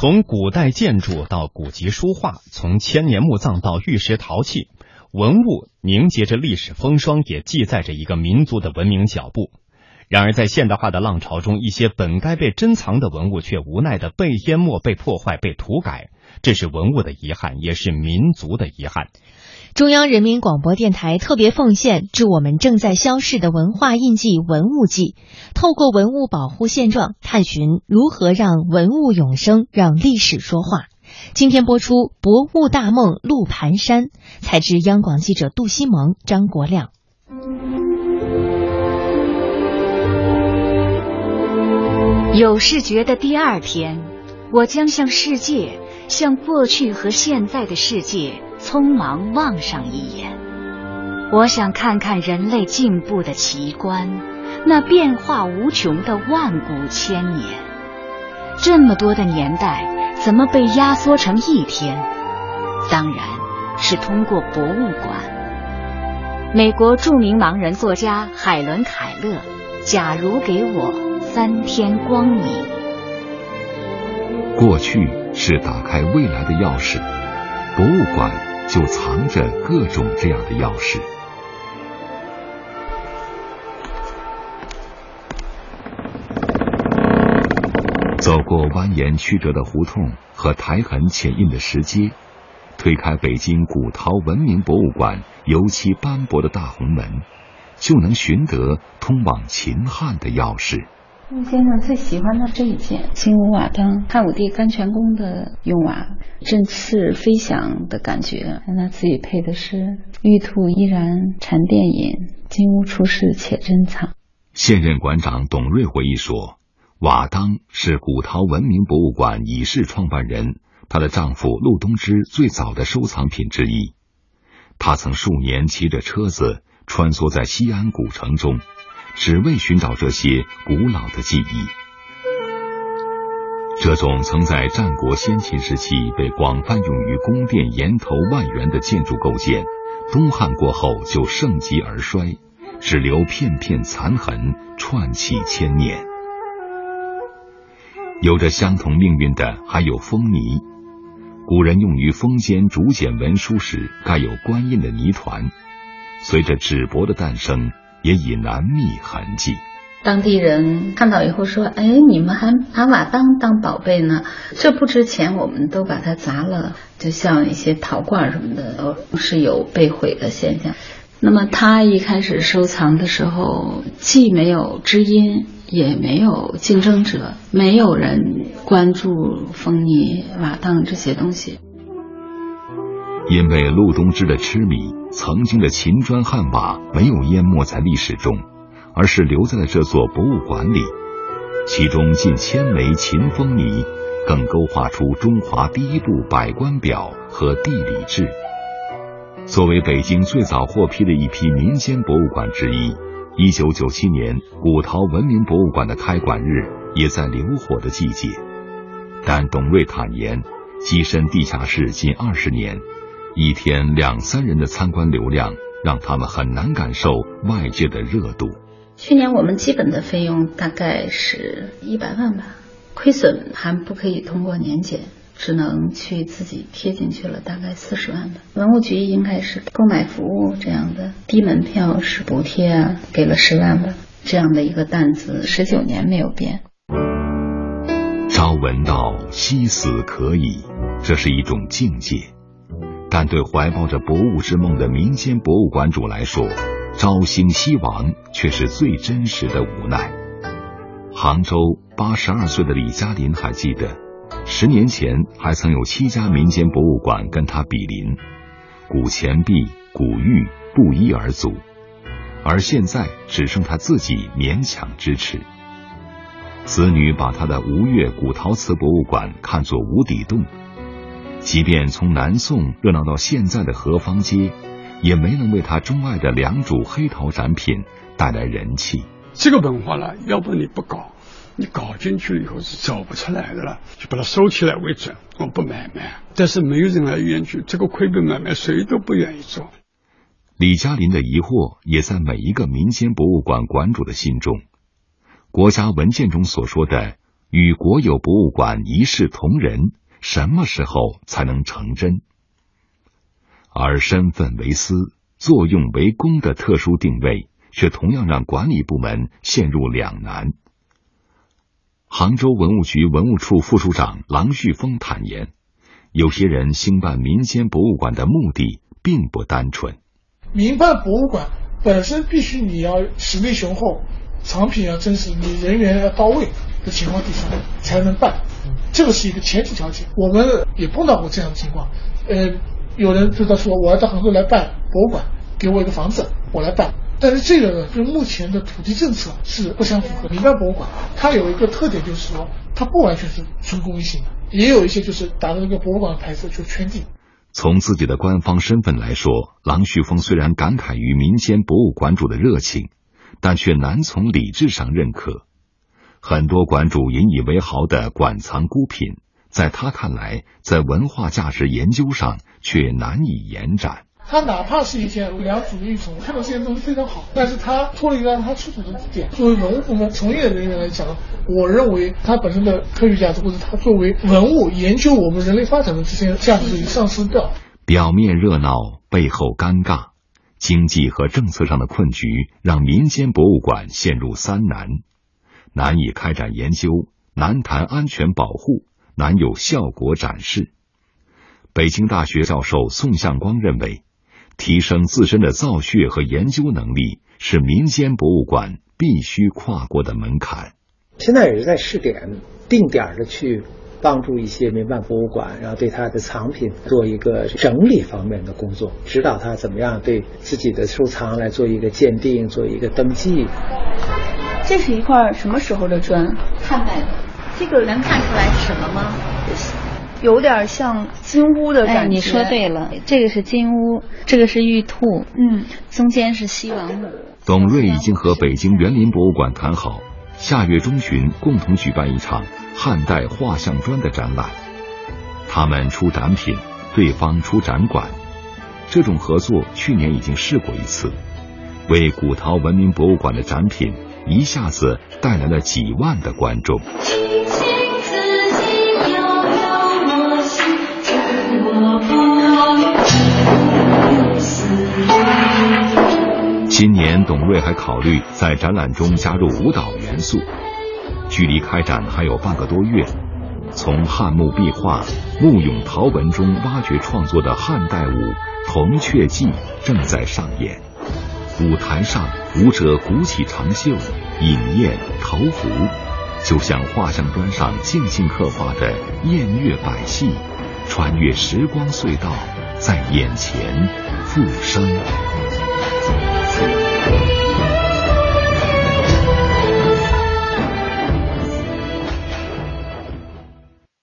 从古代建筑到古籍书画，从千年墓葬到玉石陶器，文物凝结着历史风霜，也记载着一个民族的文明脚步。然而，在现代化的浪潮中，一些本该被珍藏的文物却无奈的被淹没、被破坏、被涂改，这是文物的遗憾，也是民族的遗憾。中央人民广播电台特别奉献致我们正在消逝的文化印记——文物记，透过文物保护现状，探寻如何让文物永生，让历史说话。今天播出《博物大梦路盘山》，采自央广记者杜西蒙、张国亮。有视觉的第二天，我将向世界，向过去和现在的世界。匆忙望上一眼，我想看看人类进步的奇观，那变化无穷的万古千年。这么多的年代，怎么被压缩成一天？当然是通过博物馆。美国著名盲人作家海伦·凯勒，《假如给我三天光明》。过去是打开未来的钥匙，博物馆。就藏着各种这样的钥匙。走过蜿蜒曲折的胡同和苔痕浅印的石阶，推开北京古陶文明博物馆油漆斑驳的大红门，就能寻得通往秦汉的钥匙。陆先生最喜欢的这一件金乌瓦当，汉武帝甘泉宫的用瓦，振翅飞翔的感觉。他自己配的是“玉兔依然缠电影，金乌出世且珍藏”。现任馆长董瑞回忆说：“瓦当是古陶文明博物馆已逝创办人她的丈夫陆东之最早的收藏品之一。他曾数年骑着车子穿梭在西安古城中。”只为寻找这些古老的记忆。这种曾在战国先秦时期被广泛用于宫殿檐头外圆的建筑构件，东汉过后就盛极而衰，只留片片残痕，串起千年。有着相同命运的还有封泥，古人用于封缄竹简文书时盖有官印的泥团，随着纸帛的诞生。也已难觅痕迹。当地人看到以后说：“哎，你们还把瓦当当宝贝呢？这不值钱，我们都把它砸了。就像一些陶罐什么的，都是有被毁的现象。那么他一开始收藏的时候，既没有知音，也没有竞争者，没有人关注风泥瓦当这些东西。因为陆东之的痴迷。”曾经的秦砖汉瓦没有淹没在历史中，而是留在了这座博物馆里。其中近千枚秦风泥，更勾画出中华第一部百官表和地理志。作为北京最早获批的一批民间博物馆之一，一九九七年古陶文明博物馆的开馆日也在流火的季节。但董瑞坦言，跻身地下室近二十年。一天两三人的参观流量，让他们很难感受外界的热度。去年我们基本的费用大概是一百万吧，亏损还不可以通过年检，只能去自己贴进去了，大概四十万吧。文物局应该是购买服务这样的，低门票是补贴啊，给了十万吧，这样的一个担子，十九年没有变。朝闻道，夕死可矣，这是一种境界。但对怀抱着博物之梦的民间博物馆主来说，朝兴夕亡却是最真实的无奈。杭州八十二岁的李嘉林还记得，十年前还曾有七家民间博物馆跟他比邻，古钱币、古玉不一而足，而现在只剩他自己勉强支持。子女把他的吴越古陶瓷博物馆看作无底洞。即便从南宋热闹到现在的河坊街，也没能为他钟爱的良渚黑陶展品带来人气。这个文化呢，要不你不搞，你搞进去了以后是走不出来的了，就把它收起来为准，我不买卖。但是没有人来愿意，这个亏本买卖谁都不愿意做。李嘉林的疑惑也在每一个民间博物馆馆主的心中。国家文件中所说的与国有博物馆一视同仁，什么时候才能成真？而身份为私、作用为公的特殊定位，却同样让管理部门陷入两难。杭州文物局文物处副处长郎旭峰坦言，有些人兴办民间博物馆的目的并不单纯。民办博物馆本身必须你要实力雄厚，藏品要真实，你人员要到位的情况底下才能办，这个是一个前提条件。我们也碰到过这样的情况，呃，有人知道说我要到杭州来办博物馆，给我一个房子，我来办。但是这个呢，跟目前的土地政策是不相符合。民办博物馆它有一个特点，就是说它不完全是纯公益性的，也有一些就是打着一个博物馆的牌子就圈地。从自己的官方身份来说，郎旭峰虽然感慨于民间博物馆主的热情，但却难从理智上认可。很多馆主引以为豪的馆藏孤品，在他看来，在文化价值研究上却难以延展。它哪怕是一件良渚玉琮，看到这些东西非常好，但是它脱离了它出土的点。作为文物部门从业人员来讲，我认为它本身的科学价值，或者它作为文物研究我们人类发展的这些价值已丧失掉。表面热闹，背后尴尬，经济和政策上的困局让民间博物馆陷入三难：难以开展研究，难谈安全保护，难有效果展示。北京大学教授宋向光认为。提升自身的造血和研究能力是民间博物馆必须跨过的门槛。现在也是在试点、定点的去帮助一些民办博物馆，然后对他的藏品做一个整理方面的工作，指导他怎么样对自己的收藏来做一个鉴定、做一个登记。这是一块什么时候的砖？汉代的。这个能看出来是什么吗？有点像金乌的感觉。哎，你说对了，这个是金乌，这个是玉兔，嗯，中间是西王母。董瑞已经和北京园林博物馆谈好，下月中旬共同举办一场汉代画像砖的展览。他们出展品，对方出展馆，这种合作去年已经试过一次，为古陶文明博物馆的展品一下子带来了几万的观众。今年，董瑞还考虑在展览中加入舞蹈元素。距离开展还有半个多月，从汉墓壁画、木俑陶文中挖掘创作的汉代舞《铜雀记》正在上演。舞台上，舞者鼓起长袖，饮宴投壶，就像画像砖上静静刻画的宴乐百戏，穿越时光隧道，在眼前复生。